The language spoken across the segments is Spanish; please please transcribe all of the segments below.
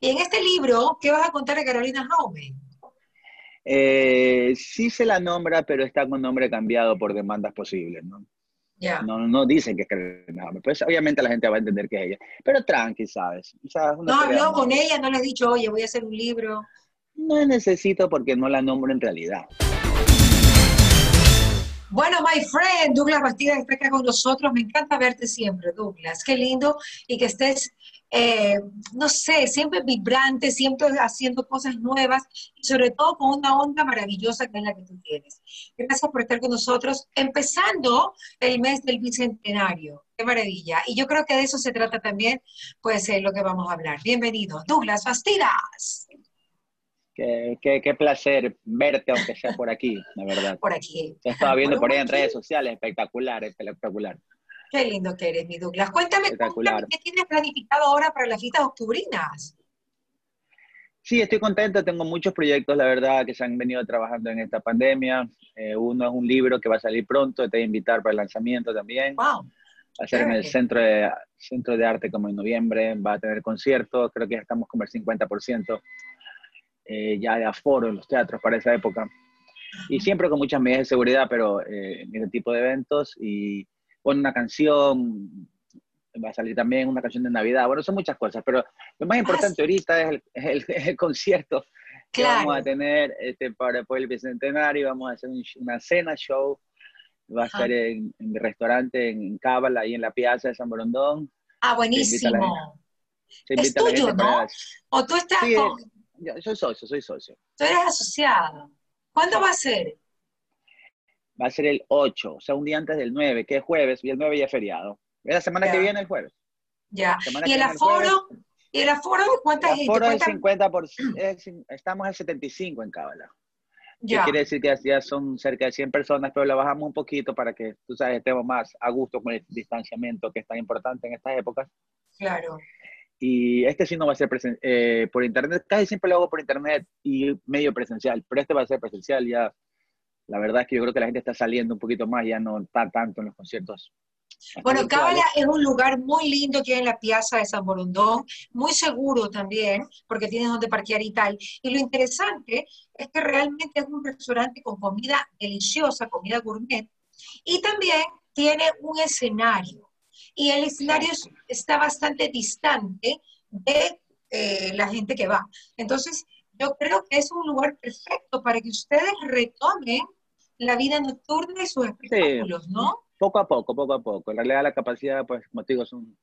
Y en este libro, ¿qué vas a contar de Carolina Jaume? Eh, sí se la nombra, pero está con nombre cambiado por demandas posibles, ¿no? Ya. No, no dicen que es Carolina Jaume. Pues obviamente la gente va a entender que es ella. Pero tranqui, ¿sabes? O sea, una No habló con ella, no le has dicho, oye, voy a hacer un libro. No necesito porque no la nombro en realidad. Bueno, my friend, Douglas Bastidas está acá con nosotros. Me encanta verte siempre, Douglas. Qué lindo y que estés, eh, no sé, siempre vibrante, siempre haciendo cosas nuevas y sobre todo con una onda maravillosa que es la que tú tienes. Gracias por estar con nosotros, empezando el mes del Bicentenario. Qué maravilla. Y yo creo que de eso se trata también, pues, eh, lo que vamos a hablar. Bienvenido, Douglas Bastidas. Qué, qué, qué placer verte, aunque sea por aquí, la verdad. Por aquí. Te estaba viendo por ahí en redes sociales, espectacular, espectacular. Qué lindo que eres, mi Douglas. Cuéntame, cuéntame qué tienes planificado ahora para las fiestas octubrinas. Sí, estoy contento, tengo muchos proyectos, la verdad, que se han venido trabajando en esta pandemia. Eh, uno es un libro que va a salir pronto, te voy a invitar para el lanzamiento también. Wow. Va a ser en el centro de, centro de arte como en noviembre, va a tener conciertos, creo que ya estamos como el 50% eh, ya de aforo en los teatros para esa época. Y siempre con muchas medidas de seguridad, pero eh, en ese tipo de eventos. Y con una canción, va a salir también una canción de Navidad. Bueno, son muchas cosas, pero lo más importante ahorita es el, el- el concierto que Claro. vamos a tener este, para por el Bicentenario. Vamos a hacer un- una cena show. Va a estar en, en mi restaurante en Cábala, ahí en la Piazza de San Borondón. Ah, invita a la buenísimo. Se Es invita a la tuyo, gente para- ¿no? O tú estás Sí, con, Yo soy socio, soy socio. tú eres asociado. ¿Cuándo va a ser? Va a ser el 8, o sea, un día antes del 9, que es jueves, y el 9 ya es feriado. Es la semana Ya. que viene el jueves. Ya. ¿Y el el aforo? ¿Y el aforo de cuánta El gente? aforo es ¿Cuánta- 50 por, es- estamos al 75 en Cábala. Ya. quiere decir que ya son cerca de 100 personas, pero la bajamos un poquito para que, tú sabes, estemos más a gusto con el distanciamiento que es tan importante en estas épocas. Claro. Y este sí no va a ser presen- eh, por internet, casi siempre lo hago por internet y medio presencial, pero este va a ser presencial ya. La verdad es que yo creo que la gente está saliendo un poquito más, ya no está tanto en los conciertos. Bueno. Cábala es un lugar muy lindo que hay en la Piazza de San Borondón, muy seguro también, porque tienes donde parquear y tal. Y lo interesante es que realmente es un restaurante con comida deliciosa, comida gourmet, y también tiene un escenario. Y el escenario es- está bastante distante de eh, la gente que va. Entonces, yo creo que es un lugar perfecto para que ustedes retomen la vida nocturna y sus espectáculos, ¿no? Poco a poco, poco a poco. En realidad la capacidad, pues, como te digo, son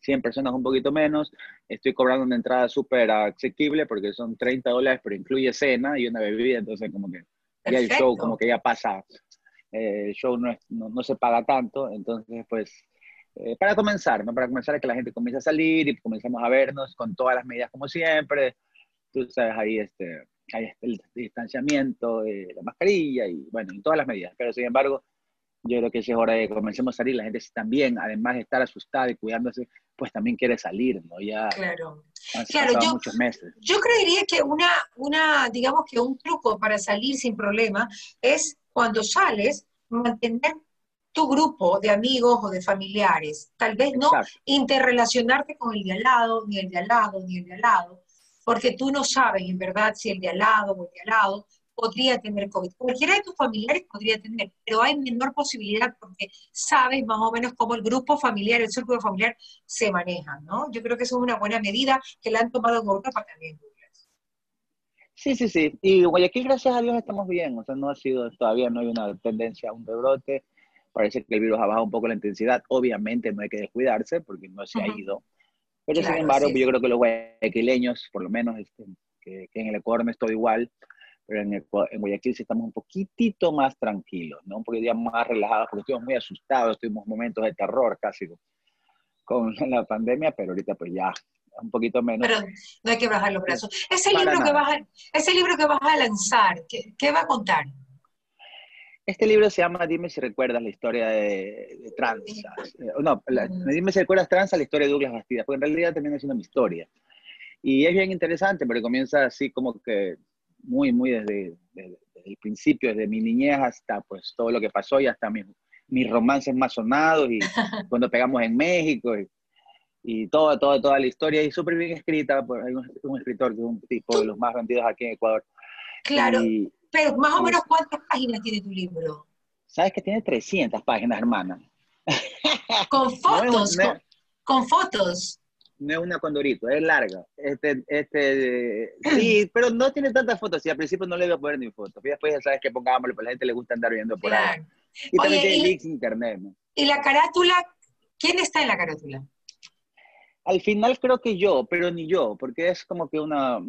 100 personas, un poquito menos. Estoy cobrando una entrada súper asequible porque son 30 dólares, pero incluye cena y una bebida, entonces como que ya el show Perfecto. como que ya pasa. Eh, el show no, es- no, no se paga tanto, entonces pues eh, para comenzar, ¿no? Para comenzar a que la gente comience a salir y comencemos a vernos con todas las medidas como siempre. Tú sabes, ahí este, ahí está el distanciamiento, eh, la mascarilla y bueno, y todas las medidas. Pero sin embargo, yo creo que es hora de que comencemos a salir, la gente también, además de estar asustada y cuidándose, pues también quiere salir, ¿no? Ya Claro. han Claro, yo- muchos meses. Yo creería que una, una, digamos que un truco para salir sin problema es cuando sales, mantener tu grupo de amigos o de familiares. Tal vez no Exacto. interrelacionarte con el de al lado, ni el de al lado, ni el de al lado, porque tú no sabes en verdad si el de al lado o el de al lado podría tener COVID. Cualquiera de tus familiares podría tener, pero hay menor posibilidad porque sabes más o menos cómo el grupo familiar, el círculo familiar se maneja, ¿no? Yo creo que eso es una buena medida que la han tomado en Europa también. Sí, sí, sí. Y Guayaquil, gracias a Dios, estamos bien. O sea, no ha sido, todavía no hay una tendencia a un rebrote. Parece que el virus ha bajado un poco la intensidad. Obviamente no hay que descuidarse porque no se Ujú. ha ido. Pero Claro, sin embargo, es. yo creo que los guayaquileños, por lo menos este, que, que en el Ecuador no es todo igual, pero en, Ecu- en Guayaquil sí estamos un poquitito más tranquilos, ¿no? Un poquito más relajados porque estuvimos muy asustados, tuvimos momentos de terror casi con, la pandemia, pero ahorita pues ya un poquito menos. Pero no hay que bajar los brazos. Ese Para libro, que vas a, ese libro que vas a lanzar, ¿qué, qué va a contar? Este libro se llama Dime si recuerdas la historia de, de Tranzas. Eh, no, la- Mm. Dime si recuerdas Tranza, la historia de Douglas Bastidas, porque en realidad termina siendo mi historia. Y es bien interesante porque comienza así como que muy, muy desde, desde- desde el principio, desde mi niñez hasta pues todo lo que pasó y hasta mis, mis romances más sonados y cuando pegamos en México. Y, y toda, toda, toda la historia y súper bien escrita. Por, hay un, escritor que es un tipo de los más vendidos aquí en Ecuador. Claro, pero más o menos cuántas páginas tiene tu libro. Sabes que tiene 300 páginas, hermana. Con fotos, con, fotos. No es una condorito, es larga. Este, este, sí, pero no tiene tantas fotos. Y al principio no le voy a poner ni fotos. Y después ya sabes que pongámosle, pues la gente le gusta andar viendo por ahí. Y también tiene links internet. ¿Y la carátula? ¿Quién está en la carátula? Al final creo que yo, pero ni yo, porque es como que una,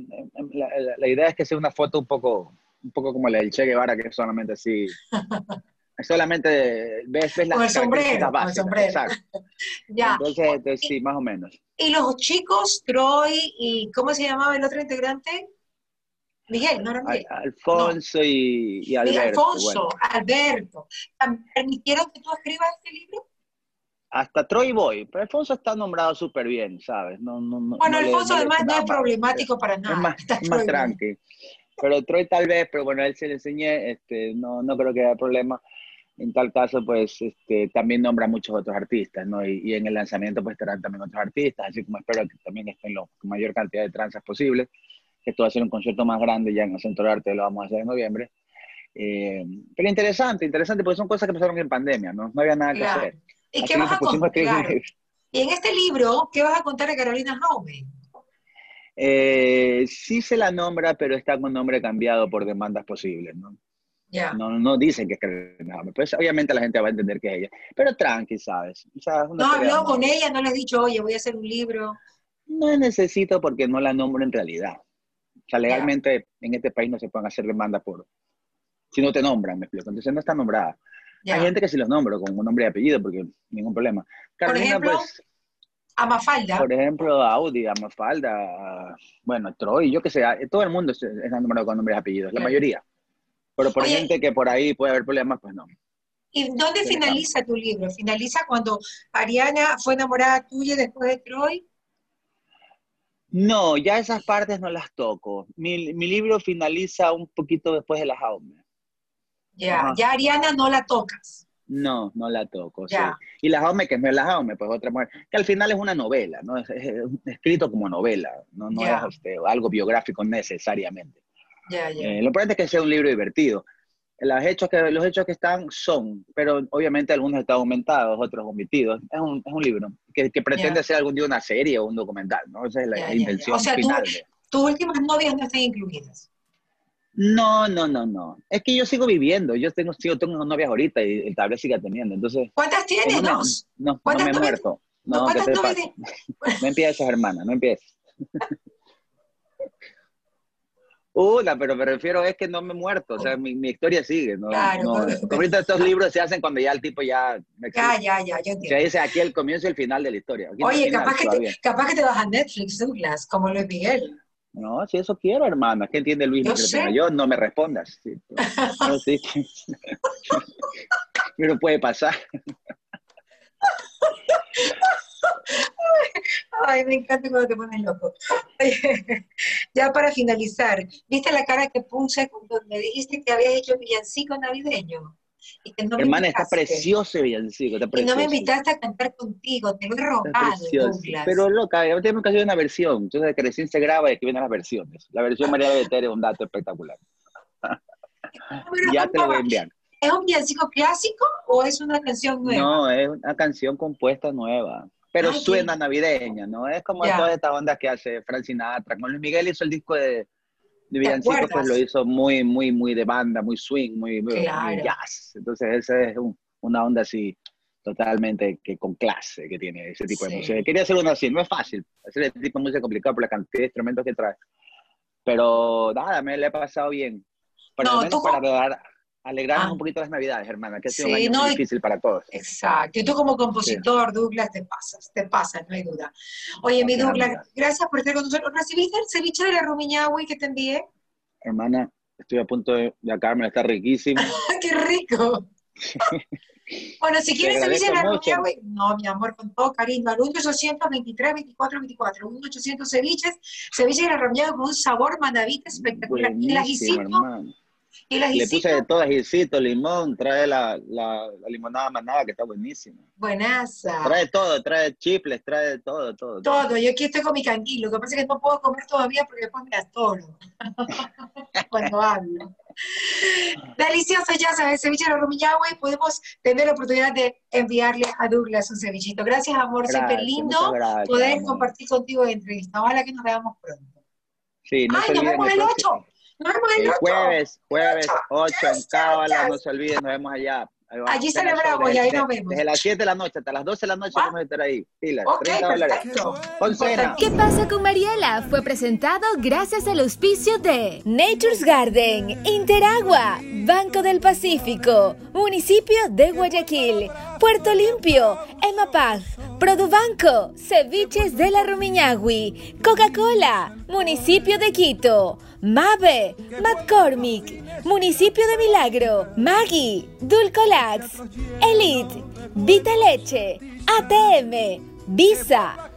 la, la idea es que sea una foto un poco, un poco como la del Che Guevara, que es solamente así, solamente ves, ves las sombrero, el sombrero. Exacto. ya. Entonces, sí, más o menos. ¿Y los chicos, Troy y cómo se llamaba el otro integrante? Miguel, no era Miguel. Alfonso Y, y, Alberto. Alfonso, Alberto. ¿Permitieron que tú escribas este libro? hasta Troy Boy, pero Alfonso está nombrado súper bien, ¿sabes? No, no, bueno, Alfonso además no es problemático para nada. Es más, más tranqui. Pero Troy tal vez, pero bueno, a él se le enseñé, este, no, no creo que haya problema. En tal caso, pues este, también nombra muchos otros artistas, ¿no? Y, y, en el lanzamiento pues estarán también otros artistas, así como espero que también estén la mayor cantidad de tranzas posibles. Esto va a ser un concierto más grande ya en el Centro de Arte, lo vamos a hacer en noviembre. Eh, pero interesante, interesante, porque son cosas que pasaron en pandemia, ¿no? No había nada que hacer. ¿Y qué vas a contar? Y en este libro, ¿qué vas a contar de Carolina Jaume? Eh, sí se la nombra, pero está con nombre cambiado por demandas posibles, ¿no? No, no dicen que es Jaume. Pues obviamente la gente va a entender que es ella. Pero tranqui, ¿sabes? no habló con ella, no le he dicho, oye, voy a hacer un libro. No necesito porque no la nombro en realidad. O sea, legalmente en este país no se pueden hacer demandas por... Si no te nombran, me explico. Entonces no está nombrada. Hay gente que sí los nombro con un nombre y apellido, porque ningún problema. Carolina, por ejemplo, pues, Amafalda. Por ejemplo, Audi, Amafalda, bueno, Troy, yo que sé, todo el mundo está nombrado con nombres y apellidos, la mayoría. Pero por gente que por ahí puede haber problemas, pues no. ¿Y dónde finaliza tu libro? ¿Finaliza cuando Ariana fue enamorada tuya después de Troy? No, ya esas partes no las toco. Mi, mi libro finaliza un poquito después de la Jaume. Ya, ya Ariana no la tocas. No, no la toco. Y la Jaume, que no es la Jaume, pues otra mujer, que al final es una novela, ¿no? Es, escrito como novela, no, no es este, algo biográfico necesariamente. Eh, lo importante es que sea un libro divertido. Los hechos, que, los hechos que están son, pero obviamente algunos están aumentados, otros omitidos. Es un, es un libro que, que pretende ser algún día una serie o un documental, ¿no? Esa es la intención o sea, final. tus últimas novias no están incluidas. No, no, no, no. Es que yo sigo viviendo. Yo tengo, sigo, tengo novias ahorita y el tablero sigue teniendo. Entonces, ¿Cuántas tienes? ¿Dos? No, no, me he muerto. No, ¿Cuántas te no empieces, hermana, no empieces. Una, pero me refiero es que no me he muerto, o sea, mi, mi historia sigue, ¿no? Claro, Ahorita estos libros se hacen cuando ya el tipo ya... Ya, ya, ya, yo entiendo. Se dice aquí el comienzo y el final de la historia. Oye, capaz, que te, capaz que te vas a Netflix, Douglas, como Luis Miguel. No, si eso quiero, hermana. ¿Qué entiende Luis? Yo, yo no me respondas. No, sí. Pero puede pasar. Ay, me encanta cuando te pones loco. ya para finalizar, ¿viste la cara que puse cuando me dijiste que habías hecho villancico navideño? Hermana, está precioso villancico. Y no me invitaste a cantar contigo, te lo he rogado, Pero loca, ya tenemos que hacer una versión. Entonces, que recién se graba y que vienen las versiones. La versión María Beter es un dato espectacular. ya te lo voy a enviar. ¿Es un villancico clásico o es una canción nueva? No, es una canción compuesta nueva. Pero suena navideña, ¿no? Es como toda esta onda que hace Frank Sinatra. Con Luis Miguel hizo el disco de de villancico pues lo hizo muy, muy, muy de banda, muy swing, muy, jazz. Entonces esa es una onda así totalmente que con clase que tiene ese tipo de música. Quería hacer una así, no es fácil, hacer este tipo de música complicado por la cantidad de instrumentos que trae. Pero nada, me le he pasado bien. Pero no, para dar, alegrarnos ah. un poquito las navidades, hermana, que ha sido un año muy difícil para todos. Exacto, y tú como compositor, Douglas, te pasas, te pasas, no hay duda. Oye, mi Douglas, gracias por estar con nosotros. ¿Recibiste el ceviche de la Rumiñahui que te envié? Hermana, estoy a punto de, de está riquísimo. ¡Qué rico! bueno, si quieres ceviche de la Rumiñahui, no, mi amor, con todo cariño, al 1 823 24 24, 1 800 ceviches, ceviche de la Rumiñahui con un sabor manavita espectacular. y la ¿Y el Le puse de todo, ajicito, limón, trae la, la, limonada manada que está buenísima. Buenaza. Trae todo, trae chiples, trae todo, todo. Todo, yo aquí estoy con mi canguilo, lo que pasa es que no puedo comer todavía porque después me atoro cuando hablo. Delicioso, ya sabes, ceviche de la y podemos tener la oportunidad de enviarle a Douglas un cevichito. Gracias, amor, siempre lindo poder compartir contigo la entrevista. Ojalá que nos veamos pronto. Sí, no Ay, nos vemos el 8. El, 8. Jueves, jueves 8 en Cábala, no se olviden, nos vemos allá. Allí celebramos y ahí nos vemos. Desde las 7 de la noche hasta las 12 de la noche vamos a estar ahí. Pilas, okay, perfecto. ¿Qué pasa con Mariela? Fue presentado gracias al auspicio de Nature's Garden, Interagua, Banco del Pacífico, Municipio de Guayaquil, Puerto Limpio, Emapaz, Produbanco, Ceviches de la Rumiñahui, Coca-Cola, Municipio de Quito, Mave, McCormick, Municipio de Milagro, Maggie, Dulcolax, Elite, Vita Leche, ATM, Visa,